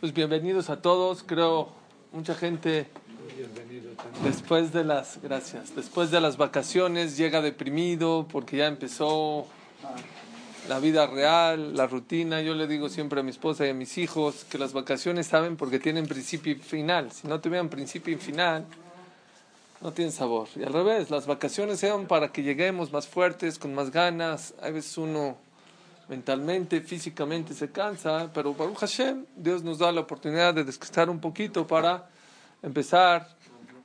Pues bienvenidos a todos. Creo mucha gente después de las gracias, después de las vacaciones llega deprimido porque ya empezó la vida real, la rutina. Yo le digo siempre a mi esposa y a mis hijos que las vacaciones saben porque tienen principio y final. Si no tuvieran principio y final, no tienen sabor. Y al revés, las vacaciones sean para que lleguemos más fuertes, con más ganas. A veces uno mentalmente, físicamente se cansa, pero Baruch Hashem, Dios nos da la oportunidad de descansar un poquito para empezar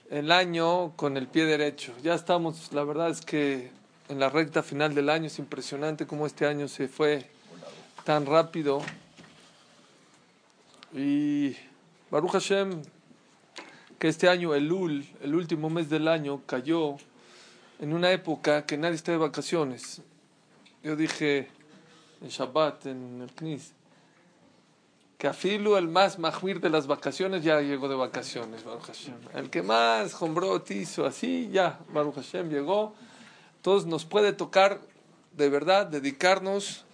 el año con el pie derecho. Ya estamos, la verdad es que en la recta final del año es impresionante cómo este año se fue tan rápido. Y Baruch Hashem, que este año, el Lul, el último mes del año, cayó en una época que nadie está de vacaciones. Yo dije, en Shabbat, en el Knis, que Afilu, el más mahmir de las vacaciones, ya llegó de vacaciones, Baruch Hashem. El que más Jombrot hizo así, ya, Baruch Hashem llegó. Entonces nos puede tocar de verdad dedicarnos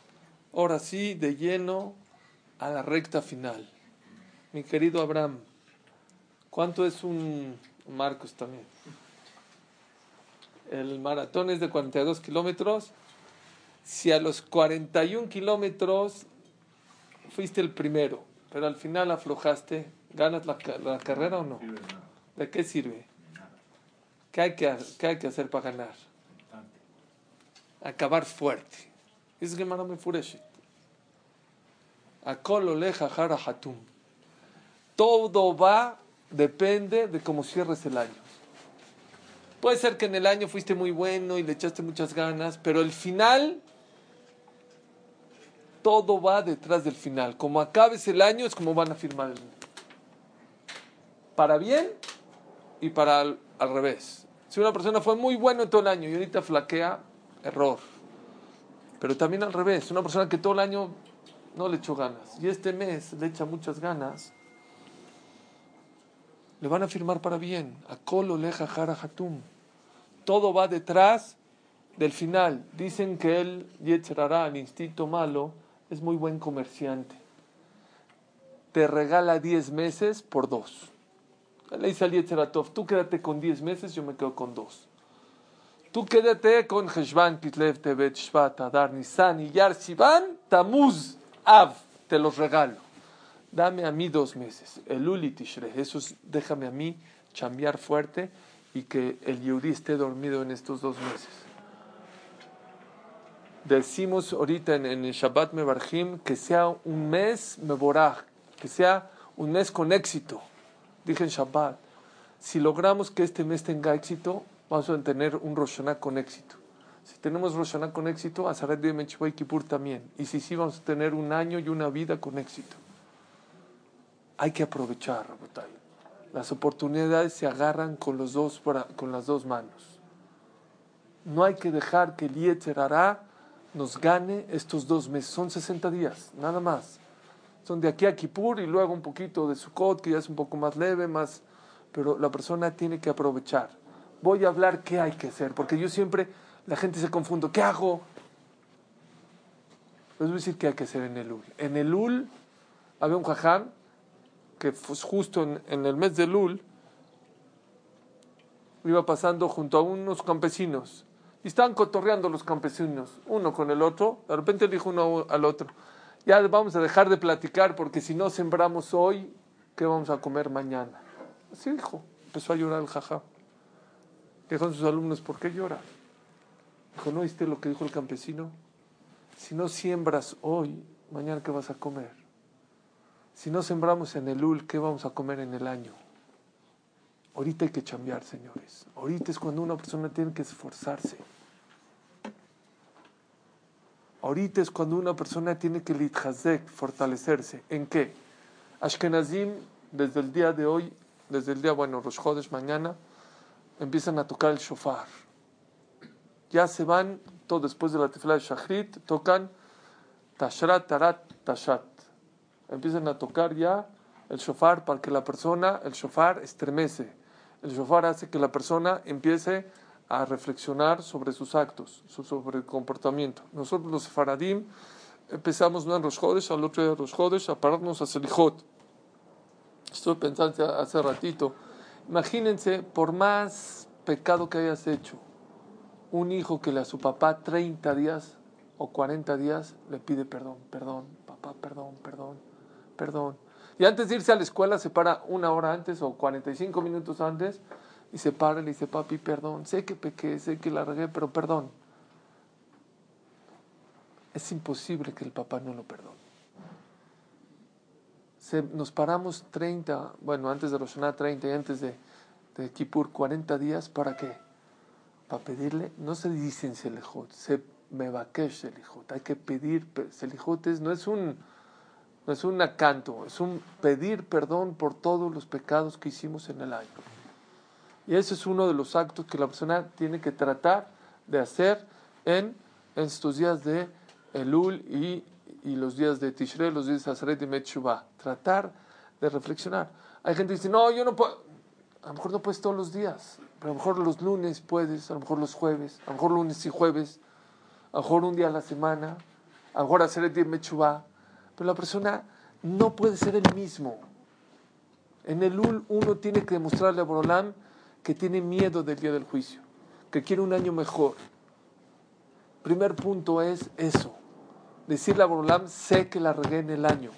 ahora sí de lleno a la recta final. Mi querido Abraham, ¿cuánto es un Marcos también? El maratón es de 42 kilómetros si a los 41 kilómetros fuiste el primero, pero al final aflojaste, ¿ganas la, carrera o no? ¿De qué sirve? ¿Qué hay que, hay que hacer para ganar? Acabar fuerte. Es. Todo va, depende de cómo cierres el año. Puede ser que en el año fuiste muy bueno y le echaste muchas ganas, pero el final todo va detrás del final. Como acabes el año es como van a firmar el Para bien y para al, revés. Si una persona fue muy bueno todo el año y ahorita flaquea, error. Pero también al revés. Una persona que todo el año no le echó ganas y este mes le echa muchas ganas, le van a firmar para bien. A colo leja jara. Todo va detrás del final. Dicen que él, Yetzerará, el instinto malo, es muy buen comerciante. Te regala 10 meses por dos. Le dice al Yetzeratov, tú quédate con 10 meses, yo me quedo con dos. Tú quédate con Heshvan, Kitlev, Tevet, Shvat, Adar, Nisan y Yar, Sivan, Tamuz, Av, te los regalo. Dame a mí dos meses. El Uli Tishre, eso déjame a mí chambear fuerte y que el Yehudi esté dormido en estos dos meses decimos ahorita en, el Shabbat Mebarjim que sea un mes Meborach, que sea un mes con éxito. Dije en Shabbat, si logramos que este mes tenga éxito, vamos a tener un Rosh con éxito. Si tenemos Rosh con éxito, Azaret de y Kippur también. Y si sí, vamos a tener un año y una vida con éxito. Hay que aprovechar, Las oportunidades se agarran con, los dos, con las dos manos. No hay que dejar que el Yetzer hará nos gane estos dos meses. Son 60 días, nada más. Son de aquí a Kippur y luego un poquito de Sukkot, que ya es un poco más leve, más... Pero la persona tiene que aprovechar. Voy a hablar qué hay que hacer, porque yo siempre, la gente se confunde, ¿qué hago? Les voy a decir qué hay que hacer en el UL. En el UL había un jajam que justo en, el mes de UL iba pasando junto a unos campesinos y estaban cotorreando los campesinos, uno con el otro. De repente dijo uno al otro, ya vamos a dejar de platicar porque si no sembramos hoy, ¿qué vamos a comer mañana? Así dijo. Empezó a llorar el jaja. Dijo a sus alumnos, ¿por qué llora? Dijo, ¿no viste lo que dijo el campesino? Si no siembras hoy, mañana ¿qué vas a comer? Si no sembramos en el UL, ¿qué vamos a comer en el año? Ahorita hay que cambiar, señores. Ahorita es cuando una persona tiene que esforzarse. Ahorita es cuando una persona tiene que litchazek, fortalecerse. ¿En qué? Ashkenazim, desde el día de hoy, desde el día, bueno, los jodes mañana, empiezan a tocar el shofar. Ya se van, todo después de la tefla de Shachrit, tocan Tashrat, Tarat, Tashat. Empiezan a tocar ya el shofar para que la persona, el shofar estremece el shofar hace que la persona empiece a reflexionar sobre sus actos, sobre el comportamiento. Nosotros los faradim empezamos no en los jodes, al otro día de jodes, a pararnos a Selijot. Estuve pensando hace ratito. Imagínense, por más pecado que hayas hecho, un hijo que a su papá 30 días o 40 días le pide perdón, perdón, papá, perdón, perdón, perdón. Y antes de irse a la escuela se para una hora antes o 45 minutos antes y se para y le dice, papi, perdón, sé que pequé, sé que la regué, pero perdón. Es imposible que el papá no lo perdone. nos paramos 30, bueno, antes de Roshaná 30 y antes de, Kippur 40 días, ¿para qué? Para pedirle, no se dicen Selejot, se me el Selejot. Hay que pedir, Selejot no es un no es un acanto, es un pedir perdón por todos los pecados que hicimos en el año. Y ese es uno de los actos que la persona tiene que tratar de hacer en, estos días de Elul y, y los días de Tishrei, los días de Azaret y Metshuvah. Tratar de reflexionar. Hay gente que dice, no, yo no puedo. A lo mejor no puedes todos los días, pero a lo mejor los lunes puedes, a lo mejor los jueves, a lo mejor lunes y jueves, a lo mejor un día a la semana, a lo mejor Azaret y Metshuvah. Pero la persona no puede ser el mismo. En el Elul uno tiene que demostrarle a Borolam que tiene miedo del día del juicio, que quiere un año mejor. Primer punto es eso. Decirle a Borolam, sé que la regué en el año.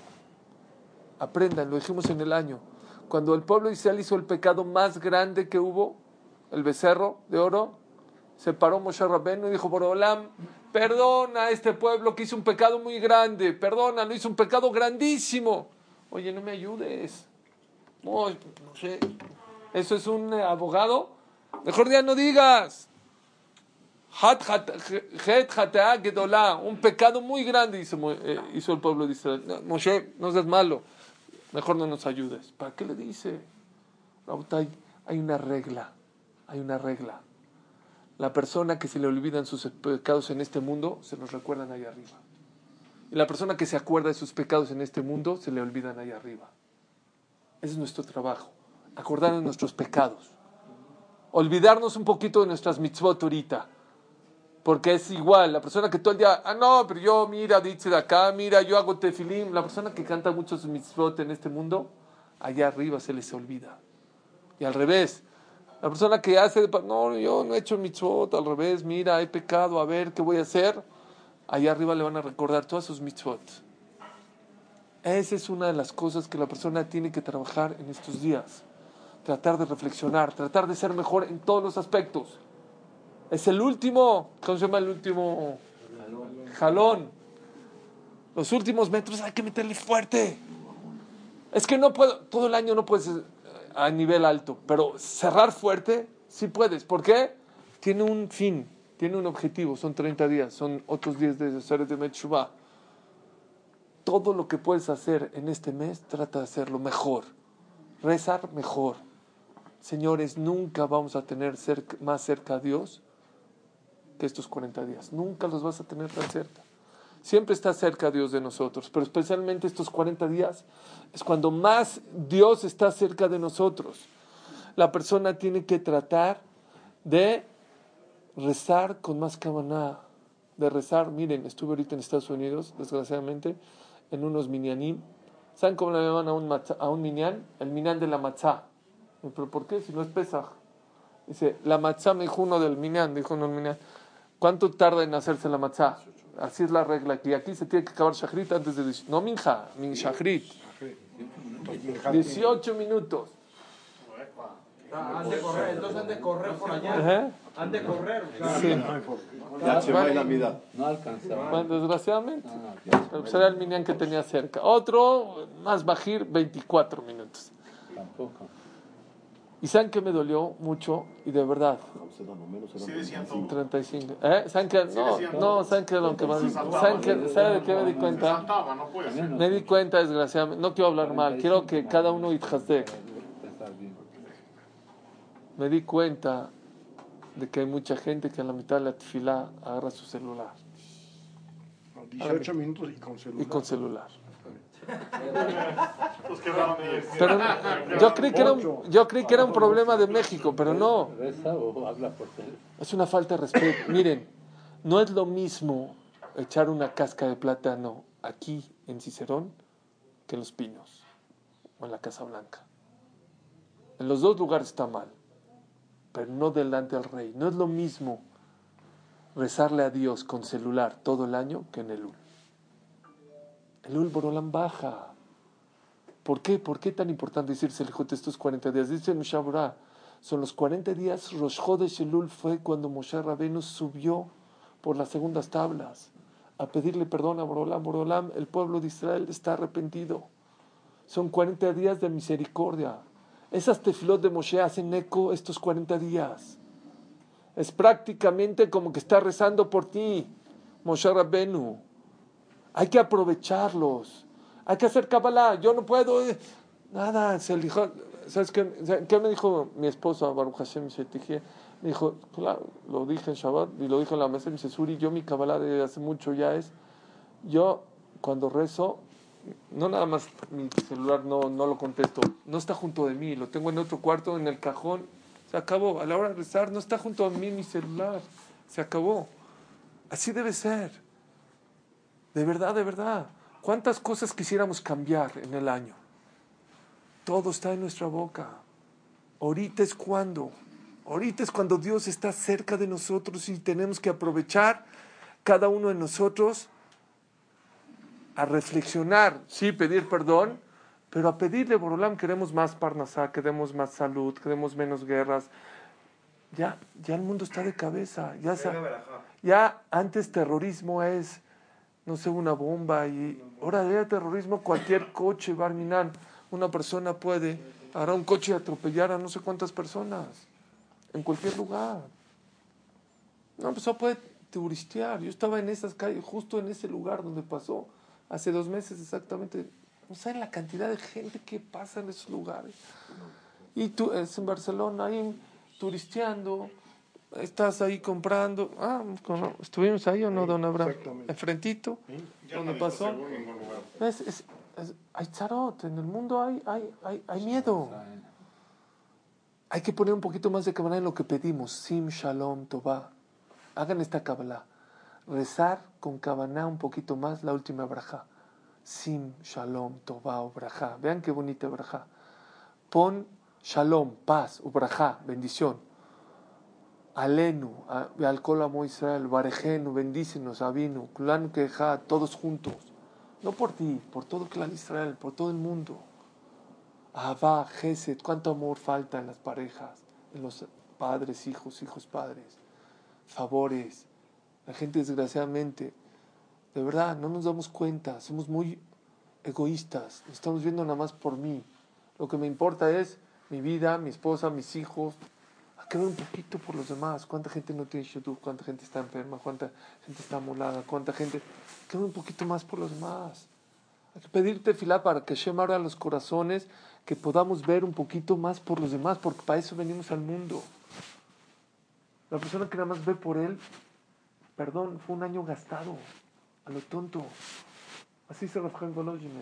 Aprendan, lo dijimos en el año. Cuando el pueblo Israel hizo el pecado más grande que hubo, el becerro de oro, se paró Moshe Rabbeinu y dijo, Borolam, perdona a este pueblo que hizo un pecado muy grande, perdona, lo hizo un pecado grandísimo. Oye, no me ayudes. No, no. ¿Eso es un eh, abogado? Mejor ya no digas. Un pecado muy grande hizo, eh, hizo el pueblo de Israel. Moshe, no seas malo. Mejor no nos ayudes. ¿Para qué le dice? Hay una regla. Hay una regla. La persona que se le olvidan sus pecados en este mundo, se los recuerdan ahí arriba. Y la persona que se acuerda de sus pecados en este mundo, se le olvidan ahí arriba. Ese es nuestro trabajo. Acordarnos de nuestros pecados. Olvidarnos un poquito de nuestras mitzvot ahorita. Porque es igual, la persona que todo el día, ah, no, pero yo, mira, dice de acá, mira, yo hago tefilim. La persona que canta muchos mitzvot en este mundo, allá arriba se les olvida. Y al revés, la persona que hace, no, yo no he hecho mitzvot, al revés, mira, he pecado, a ver qué voy a hacer. Allá arriba le van a recordar todas sus mitzvot. Esa es una de las cosas que la persona tiene que trabajar en estos días. Tratar de reflexionar, tratar de ser mejor en todos los aspectos. Es el último, ¿cómo se llama el último? Jalón. Los últimos metros hay que meterle fuerte. Es que no puedo, todo el año no puedes a nivel alto, pero cerrar fuerte sí puedes. ¿Por qué? Tiene un fin, tiene un objetivo, son 30 días, son otros días de hacer de Mechubá. Todo lo que puedes hacer en este mes, trata de hacerlo mejor. Rezar mejor. Señores, nunca vamos a tener más cerca a Dios que estos 40 días. Nunca los vas a tener tan cerca. Siempre está cerca Dios de nosotros, pero especialmente estos 40 días es cuando más Dios está cerca de nosotros. La persona tiene que tratar de rezar con más cabana, de rezar. Miren, estuve ahorita en Estados Unidos, desgraciadamente, en unos minyanim. ¿Saben cómo le llaman a un, a un minyan? El minyan de la matzah. ¿Pero por qué? Si no es Pesach. Dice, la matzah me dijo uno del minyan, dijo uno del minyan. ¿Cuánto tarda en hacerse la matzah? Así es la regla aquí. Aquí se tiene que acabar shachrit antes de... No minja, min shachrit. 18 minutos. Han de correr, entonces han de correr por allá. Han de correr. Sí. No alcanzaba. Bueno, desgraciadamente. Pero será el minian que tenía cerca. Otro, más bajir, 24 minutos. Tampoco. ¿Y saben que me dolió mucho? Y de verdad. Sí decían 35. ¿Eh? ¿Saben que? No, no, ¿saben que lo que más? ¿Saben que, ¿Saben de qué me di cuenta? Me di cuenta, desgraciadamente. No quiero hablar mal. Quiero que cada uno itjazdek. Me di cuenta de que hay mucha gente que a la mitad de la tefilá agarra su celular. 18 minutos y con celular. Y con celular. Pero yo creí que era un, yo creí que era un problema de México, pero no. Es una falta de respeto. Miren, no es lo mismo echar una casca de plátano aquí en Cicerón que en Los Pinos. o en la Casa Blanca. En los dos lugares está mal, pero no delante del rey. No es lo mismo rezarle a Dios con celular todo el año que en el UL. El UL Borolam baja. ¿Por qué? ¿Por qué tan importante decirse el estos 40 días? Dice Mushabra, son los 40 días, Rosh Chodesh Elul fue cuando Moshe Rabenu subió por las segundas tablas a pedirle perdón a Borolam. Borolam, el pueblo de Israel está arrepentido. Son 40 días de misericordia. Esas tefilot de Moshe hacen eco estos 40 días. Es prácticamente como que está rezando por ti, Moshe Rabenu. Hay que aprovecharlos. Hay que hacer Kabbalah. Yo no puedo. Eh, nada, se dijo. ¿Sabes qué, qué me dijo mi esposa, Baruch Hashem Me dijo, claro, lo dije en Shabbat y lo dije en la mesa. Me dice, Suri, yo mi Kabbalah de hace mucho ya es. Yo, cuando rezo, no nada más mi celular no, no lo contesto. No está junto de mí. Lo tengo en otro cuarto, en el cajón se acabó. A la hora de rezar no está junto a mí mi celular. Se acabó. Así debe ser. De verdad, de verdad. ¿Cuántas cosas quisiéramos cambiar en el año? Todo está en nuestra boca. Ahorita es cuando. Ahorita es cuando Dios está cerca de nosotros y tenemos que aprovechar cada uno de nosotros a reflexionar, sí, pedir perdón, pero a pedirle, Borolam, queremos más Parnasá, queremos más salud, queremos menos guerras. Ya, ya el mundo está de cabeza. Ya, ya antes terrorismo es, no sé, una bomba. Y ahora de terrorismo, cualquier coche, Barminan, una persona puede, hará un coche atropellar a no sé cuántas personas. En cualquier lugar. No, pues puede turistear. Yo estaba en esas calles, justo en ese lugar donde pasó, hace dos meses exactamente no saben la cantidad de gente que pasa en esos lugares. Y tú es en Barcelona, ahí turisteando, estás ahí comprando. Ah, ¿estuvimos ahí o no, don Abraham? Enfrentito, donde pasó. Es, es, hay charot, en el mundo hay, hay, hay, hay miedo. Hay que poner un poquito más de cabana en lo que pedimos. Sim, shalom, toba. Hagan esta kabbalah. Rezar con cabana un poquito más la última braja. Sim, Shalom, Tová, Ubraja. Vean qué bonita Ubraja. Pon Shalom, paz, Ubraja, bendición. Alenu, al Amo Israel, Barejenu, bendícenos, Avinu, Kulan Keja, todos juntos. No por ti, por todo clan Israel, por todo el mundo. Abba, Geset, cuánto amor falta en las parejas, en los padres, hijos, hijos, padres. Favores. La gente desgraciadamente de verdad, no nos damos cuenta, somos muy egoístas, estamos viendo nada más por mí. Lo que me importa es mi vida, mi esposa, mis hijos. Hay que un poquito por los demás. ¿Cuánta gente no tiene YouTube? ¿Cuánta gente está enferma? ¿Cuánta gente está molada? ¿Cuánta gente? Hay que ver un poquito más por los demás. Hay que pedirte fila para que Shem abra los corazones, que podamos ver un poquito más por los demás, porque para eso venimos al mundo. La persona que nada más ve por él, perdón, fue un año gastado a lo tonto. Así se Rafael Golojime.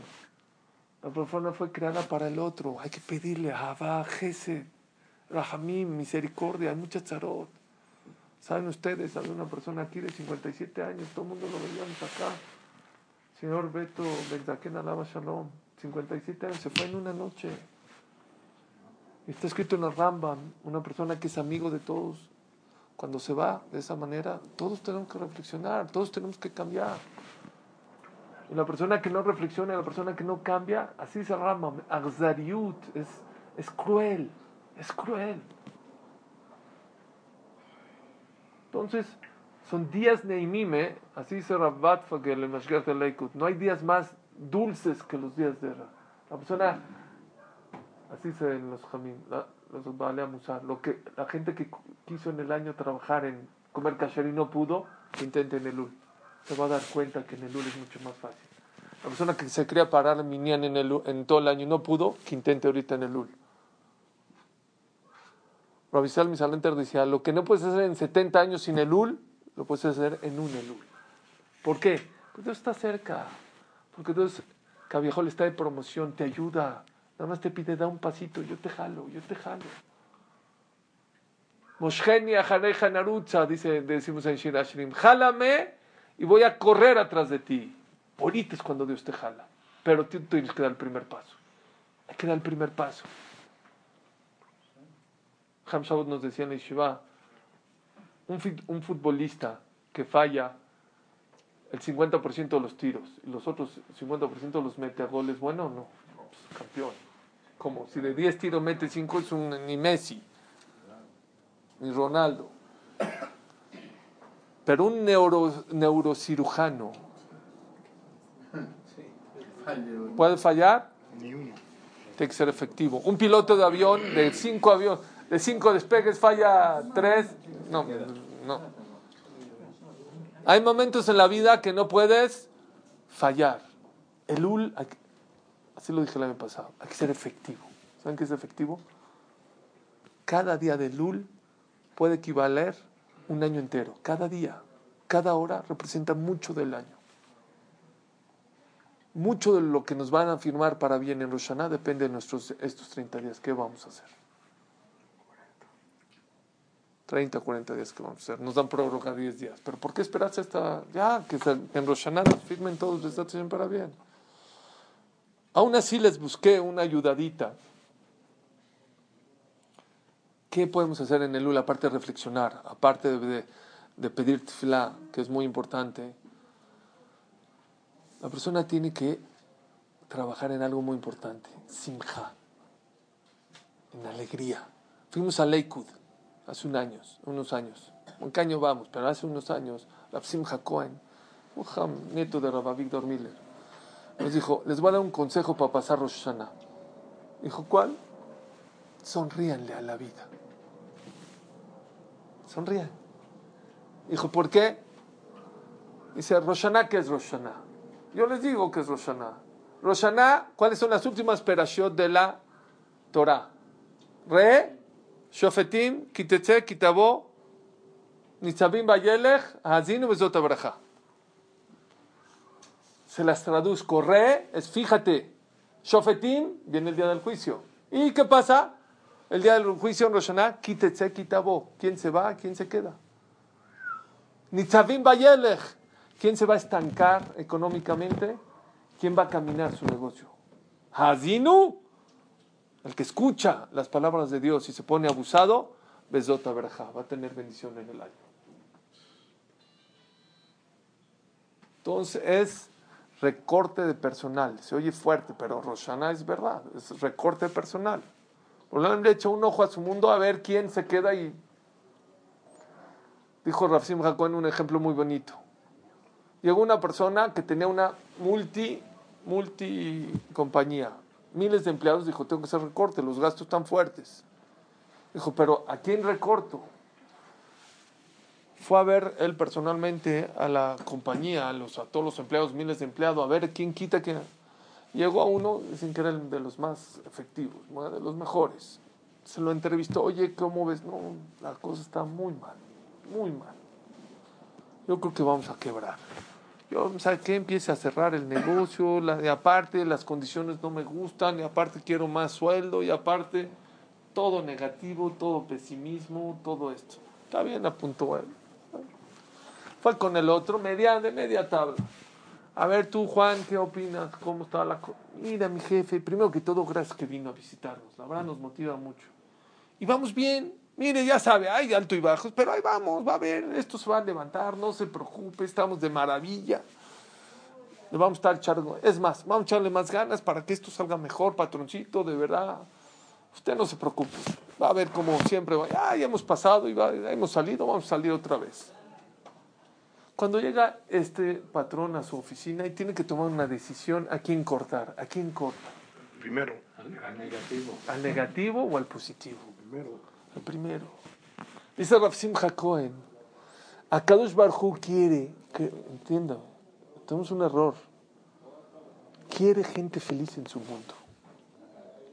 La persona fue creada para el otro. Hay que pedirle Abba, Rahamim, misericordia. Hay mucha charot. ¿Saben ustedes? Hay una persona aquí de 57 años. Todo el mundo lo veíamos acá. Señor Beto Benzaken Alaba Shalom. 57 años. Se fue en una noche. Está escrito en la Rambam. Una persona que es amigo de todos cuando se va de esa manera, todos tenemos que reflexionar, todos tenemos que cambiar. Y la persona que no reflexiona, la persona que no cambia, así se llama, Agzariut, es, es cruel, es cruel. Entonces, son días Neimime, así dice Rabbat Fagel. No hay días más dulces que los días de La persona, así dice en los Jamín, los vale Musar. Lo que la gente que quiso en el año trabajar en comer kasher y no pudo, intente en el UL. Se va a dar cuenta que en el UL es mucho más fácil. La persona que se quería parar minyan en, el, en todo el año y no pudo, que intente ahorita en el UL. Rabisal Misalenter decía, lo que no puedes hacer en 70 años sin el UL, lo puedes hacer en un elul. ¿Por qué? Porque Dios está cerca. Porque Dios, le está de promoción, te ayuda. Nada más te pide, da un pasito, yo te jalo, yo te jalo. Moshgenia Janeja Narutza, dice, decimos en Shirashrim, jálame y voy a correr atrás de ti. Ahorita es cuando Dios te jala, pero tú tienes que dar el primer paso. Hay que dar el primer paso. Ham nos decía en el un, un futbolista que falla el 50% de los tiros y los otros 50% los mete a goles, bueno, no, pues, campeón. Como si de 10 tiros mete 5 es un ni Messi, ni Ronaldo. Pero un neuro, neurocirujano puede fallar, ni uno. Tiene que ser efectivo. Un piloto de avión de 5 aviones, de 5 despegues falla 3, no, no. Hay momentos en la vida que no puedes fallar. El UL, así lo dije el año pasado, hay que ser efectivo. ¿Saben qué es efectivo? Cada día del UL puede equivaler un año entero. Cada día, cada hora representa mucho del año. Mucho de lo que nos van a firmar para bien en Roshaná depende de nuestros, estos 30 días. ¿Qué vamos a hacer? 30, 40 días que vamos a hacer. Nos dan prórroga 10 días. Pero ¿por qué esperarse hasta ya? Que en Roshaná nos firmen todos les estados para bien. Aún así les busqué una ayudadita. ¿Qué podemos hacer en el UL aparte de reflexionar? Aparte de, de pedir tefilá, que es muy importante. La persona tiene que trabajar en algo muy importante. Simja. En alegría. Fuimos a Leikud hace un año, unos años. Un año vamos, pero hace unos años, Rapsim Hakohen, un nieto de Rabbi Víctor Miller, nos dijo, les voy a dar un consejo para pasar Rosh Hashanah. Dijo, ¿cuál? Sonríanle a la vida. Sonrían. Dijo, ¿por qué? Dice, Rosh ¿qué es Rosh Yo les digo que es Rosh Hashanah. Rosh ¿cuáles son las últimas perashot de la Torah? Re, Shofetim, Kitetse, Kitabo, Nitzabim Bayelech, Hazinu Bezot. Se las traduzco. Re es fíjate. Shofetim viene el día del juicio. ¿Y qué pasa? El día del juicio en Roshaná, Kitetse, Kitabo. ¿Quién se va? ¿Quién se queda? Nitzabim Bayelech. ¿Quién se va a estancar económicamente? ¿Quién va a caminar su negocio? Hazinu el que escucha las palabras de Dios y se pone abusado, Besota Berajá, va a tener bendición en el año. Entonces es recorte de personal. Se oye fuerte, pero Roshana es verdad, es recorte personal. Por lo le echa un ojo a su mundo a ver quién se queda y dijo Rafsim en un ejemplo muy bonito. Llegó una persona que tenía una multi, multi compañía, miles de empleados, dijo, tengo que hacer recorte, los gastos están fuertes. Dijo, pero ¿a quién recorto? Fue a ver él personalmente a la compañía, a, los, a todos los empleados, miles de empleados, a ver quién quita quién. Llegó a uno, dicen que era de los más efectivos, de los mejores. Se lo entrevistó, oye, ¿cómo ves? No, la cosa está muy mal, muy mal. Yo creo que vamos a quebrar yo, ¿sabe qué? Empiece a cerrar el negocio, y aparte las condiciones no me gustan, y aparte quiero más sueldo, y aparte todo negativo, todo pesimismo, todo esto. Está bien, apuntó él. Fue con el otro, media, de media tabla. A ver tú, Juan, ¿qué opinas? ¿Cómo está la cosa? Mira, mi jefe, primero que todo, gracias que vino a visitarnos. La verdad nos motiva mucho. Y vamos bien, Mire, ya sabe, hay alto y bajos, pero ahí vamos, va a ver, esto se va a levantar, no se preocupe, estamos de maravilla. Le vamos a estar echando, es más, vamos a echarle más ganas para que esto salga mejor, patroncito, de verdad. Usted no se preocupe, va a ver como siempre, ya hemos pasado y hemos salido, vamos a salir otra vez. Cuando llega este patrón a su oficina y tiene que tomar una decisión a quién cortar, a quién corta. Primero. Al negativo. ¿Al negativo o al positivo? Primero. El primero. Dice Rav Simcha Cohen, Akadosh Barhu quiere, que, entienda, tenemos un error. Quiere gente feliz en su mundo.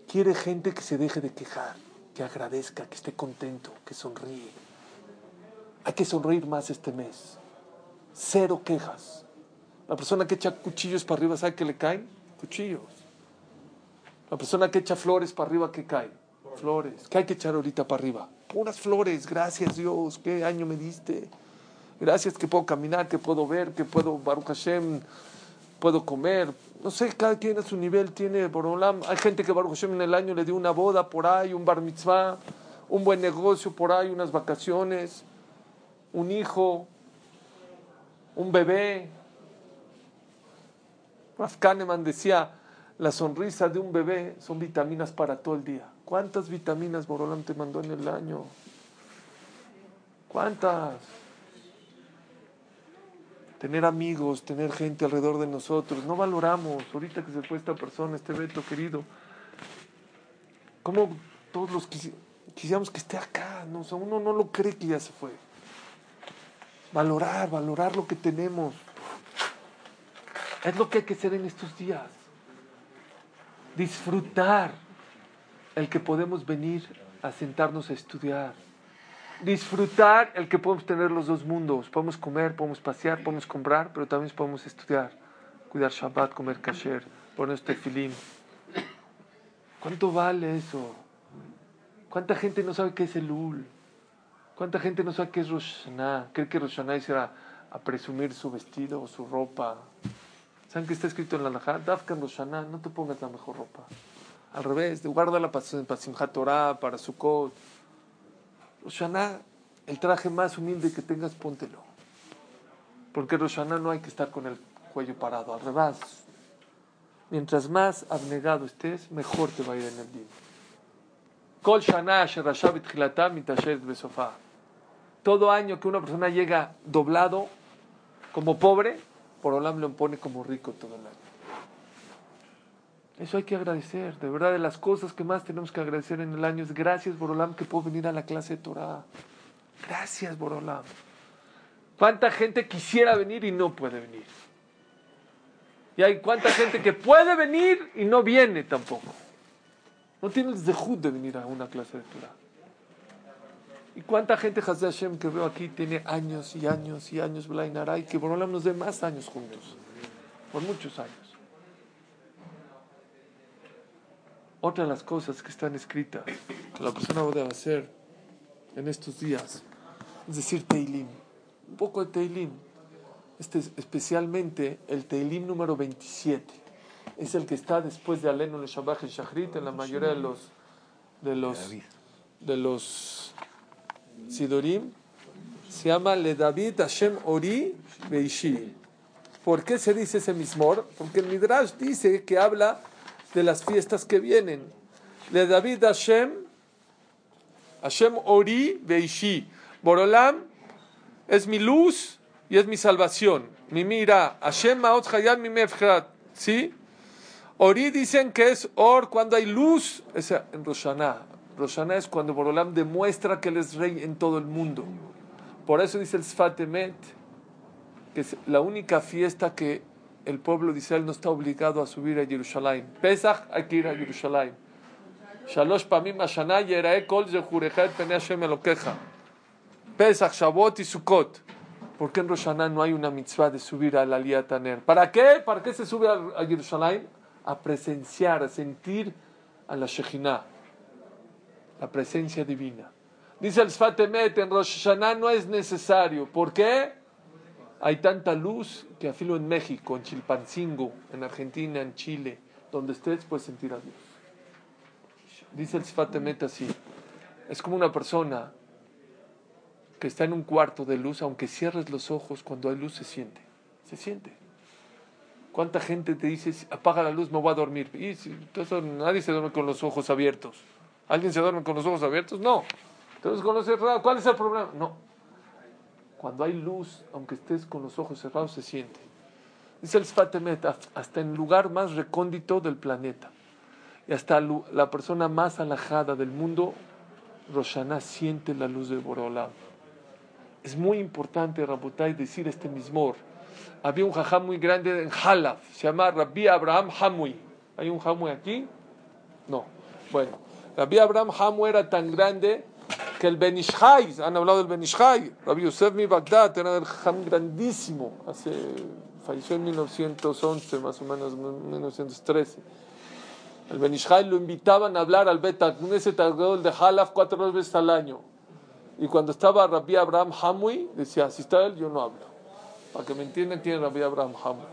Quiere gente que se deje de quejar, que agradezca, que esté contento, que sonríe. Hay que sonreír más este mes. Cero quejas. La persona que echa cuchillos para arriba, ¿sabe qué le caen? Cuchillos. La persona que echa flores para arriba, ¿qué cae? Flores. ¿Qué hay que echar ahorita para arriba? Puras flores. Gracias Dios. ¿Qué año me diste? Gracias que puedo caminar, que puedo ver, que puedo, Baruch Hashem, puedo comer. no sé, cada quien a su nivel tiene Borolam. Hay gente que Baruch Hashem en el año le dio una boda por ahí, un bar mitzvah, un buen negocio por ahí, unas vacaciones, un hijo, un bebé. Raf Kahneman decía, la sonrisa de un bebé son vitaminas para todo el día. ¿Cuántas vitaminas Borolam te mandó en el año? ¿Cuántas? Tener amigos, tener gente alrededor de nosotros. No valoramos. Ahorita que se fue esta persona, este Beto querido. ¿Cómo todos los quisiéramos que esté acá? No, uno no lo cree que ya se fue. Valorar, valorar lo que tenemos. Es lo que hay que hacer en estos días. Disfrutar el que podemos venir a sentarnos a estudiar. Disfrutar el que podemos tener los dos mundos. Podemos comer, podemos pasear, podemos comprar, pero también podemos estudiar. Cuidar Shabbat, comer kasher, poner tefilim. ¿Cuánto vale eso? ¿Cuánta gente no sabe qué es el Ul? ¿Cuánta gente no sabe qué es Rosh Hashanah? Cree que Rosh Hashanah es a presumir su vestido o su ropa. ¿Saben qué está escrito en la Najá? Dafkan Roshana, no te pongas la mejor ropa. Al revés, guárdala para, para Simchat Torah, para Sukkot. Roshana, el traje más humilde que tengas, póntelo. Porque Roshana no hay que estar con el cuello parado, al revés. Mientras más abnegado estés, mejor te va a ir en el día. Kol Shana Todo año que una persona llega doblado, como pobre, por Olam lo pone como rico todo el año. Eso hay que agradecer. De verdad, de las cosas que más tenemos que agradecer en el año es gracias, Borolam, que puedo venir a la clase de Torah. Gracias, Borolam. ¿Cuánta gente quisiera venir y no puede venir? Y hay cuánta gente que puede venir y no viene tampoco. No tiene el dejud de venir a una clase de Torah. ¿Y cuánta gente Hashem que veo aquí tiene años y años y años Blainaray que Borolam nos dé más años juntos? Por muchos años. Otra de las cosas que están escritas que la persona debe hacer en estos días es decir Teilim. Un poco de Teilim. Este es especialmente el Teilim número 27. Es el que está después de Alenu Shabbat y Shachrit en la mayoría de los de los de los Sidorim, se llama Le David Hashem Ori Beishi. ¿Por qué se dice ese mismor? Porque el Midrash dice que habla de las fiestas que vienen. Le David Hashem, Hashem Ori Beishi. Borolam es mi luz y es mi salvación. Mi mira, Hashem Maot Hayam mi ¿Sí? Ori dicen que es Or cuando hay luz, es en Roshaná. Roshaná es cuando Borolam demuestra que Él es rey en todo el mundo. Por eso dice el Sfatemet, que es la única fiesta que el pueblo de Israel no está obligado a subir a Jerusalén. Pesach hay que ir a Jerusalén. Shalosh pamim yerae kol pene Hashem elokeja. Pesach, Shavuot y Sukkot. ¿Por qué en Roshaná no hay una mitzvah de subir a la Taner? ¿Para qué? ¿Para qué se sube a, Jerusalén? A presenciar, a sentir a la Shekhinah la presencia divina. Dice el Sfatemet, en Rosh no es necesario. ¿Por qué? Hay tanta luz que afilo en México, en Chilpancingo, en Argentina, en Chile, donde estés puedes sentir a Dios. Dice el Sfatemet así, es como una persona que está en un cuarto de luz, aunque cierres los ojos, cuando hay luz se siente, se siente. ¿Cuánta gente te dice, apaga la luz, me voy a dormir? Y nadie se duerme con los ojos abiertos. ¿Alguien se duerme con los ojos abiertos? No. Entonces con los cerrados, ¿cuál es el problema? No. Cuando hay luz, aunque estés con los ojos cerrados, se siente. Dice el Sfatemet, hasta en el lugar más recóndito del planeta. Y hasta la persona más alajada del mundo, Roshaná siente la luz de Borolam. Es muy importante, Rabotai, decir este mismor. Había un jajam muy grande en Halaf, se llama Rabbi Abraham Hamui. ¿Hay un Hamui aquí? No. Bueno, Rabbi Abraham Hamu era tan grande que el Benishai, han hablado del Benishai, Rabbi Yosef mi Bagdad era el Ham grandísimo, hace, falleció en 1911, más o menos, 1913. El Benishai lo invitaban a hablar al Bet ese de Halaf cuatro veces al año. Y cuando estaba Rabbi Abraham Hamui, decía, si está él, yo no hablo. Para que me entiendan, tiene Rabbi Abraham Hamui.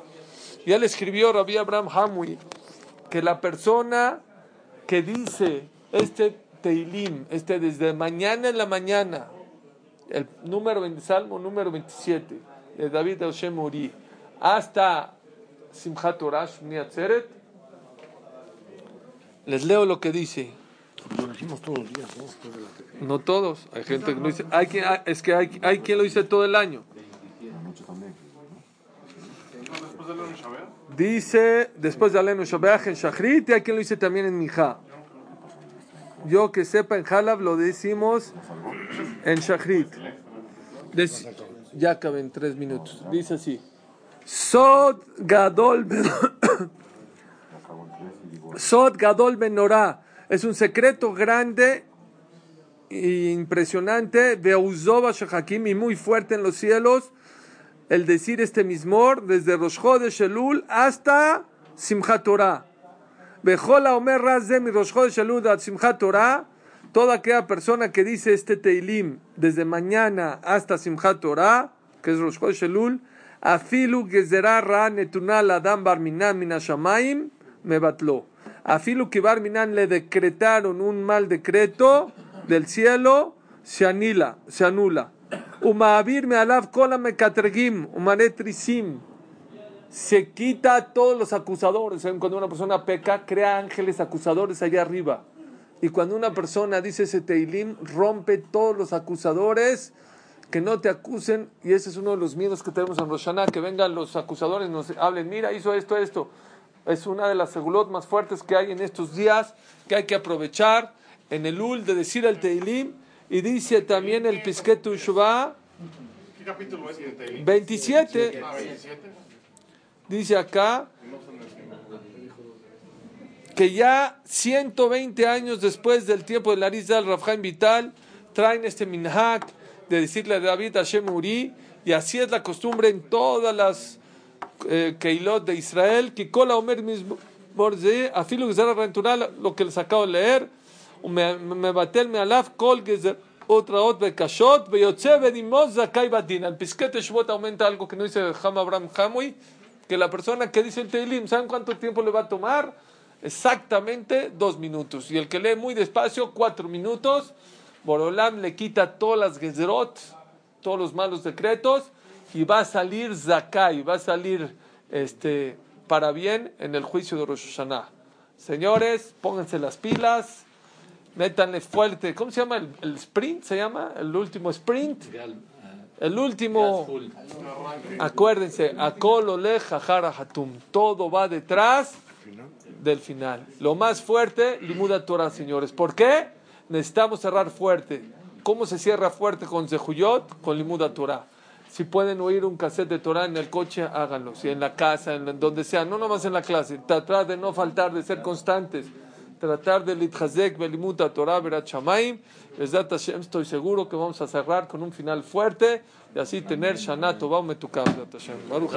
Ya le escribió Rabbi Abraham Hamui que la persona que dice este Teilim, este desde mañana en la mañana, el número Salmo número 27 de David Hashem Uri, hasta Simchat Torah, les leo lo que dice. Lo decimos todos los días, ¿no? No todos, hay gente que lo dice, hay quien, es que hay, hay quien lo dice todo el año. Dice, después de Alenu Shabeach en Shachrit, y hay quien lo dice también en Mija. Yo que sepa, en Halab lo decimos en Shachrit. Ya acaben tres minutos. Dice así. Sod Gadol Sod Gadol Benorá. Es un secreto grande e impresionante. Beuzova Shehakim y muy fuerte en los cielos. El decir este mismor desde Rosh Chodesh Elul hasta Simchat Torah. Bejola Omer Razem mi Rosh ad Simchat Torah. Toda aquella persona que dice este Teilim desde mañana hasta Simchat Torah, que es Rosh Chodesh Afilu Gezerah Ra Netunal Adam Barminan Minashamayim, me batló. Afilu que le decretaron un mal decreto del cielo, se anila, se anula. Umaavir me alav kola mekatergim, umanetrisim. Se quita a todos los acusadores. ¿Saben? Cuando una persona peca, crea ángeles acusadores allá arriba. Y cuando una persona dice ese teilim, rompe todos los acusadores que no te acusen. Y ese es uno de los miedos que tenemos en Roshaná, que vengan los acusadores nos hablen, mira, hizo esto, esto. Es una de las segulot más fuertes que hay en estos días, que hay que aprovechar en el ul de decir el teilim. Y dice también el Pisquetu Shuvah ¿Qué capítulo es Teilim? 27. Ah, 27. Dice acá que ya 120 años después del tiempo de Larizal, Rafhaim Vital, traen este minhak de decirle a David Hashem Uri, y así es la costumbre en todas las eh, Keilot de Israel, que cola Omer mismo, afilu lo que les acabo de leer, me batel me alaf kol otra ot bekashot beyotze benimoz zakai batin. Al pisquete Shvot aumenta algo que no dice Ham Abraham Hamui, que la persona que dice el Teilim, ¿saben cuánto tiempo le va a tomar? Exactamente dos minutos. Y el que lee muy despacio, cuatro minutos. Borolam le quita todas las gezerot, todos los malos decretos, y va a salir zakai, va a salir este, para bien en el juicio de Rosh Hashanah. Señores, pónganse las pilas métanle fuerte. ¿Cómo se llama? ¿El, el sprint? ¿Se llama? ¿El último sprint? El último. Acuérdense, Akol Olej Jajara Hatum. Todo va detrás del final. Lo más fuerte, Limuda Torah, señores. ¿Por qué? Necesitamos cerrar fuerte. ¿Cómo se cierra fuerte con Zehuyot? Con Limuda Torah. Si pueden oír un cassette de Torah en el coche, háganlo. Si en la casa, en donde sea, no nomás en la clase. Tratar de no faltar, de ser constantes tratar de litchazek belimut Torah berat shamaim. Besdat Hashem, estoy seguro que vamos a cerrar con un final fuerte y así tener Shana Tova Metukah. Besdat Hashem. Baruch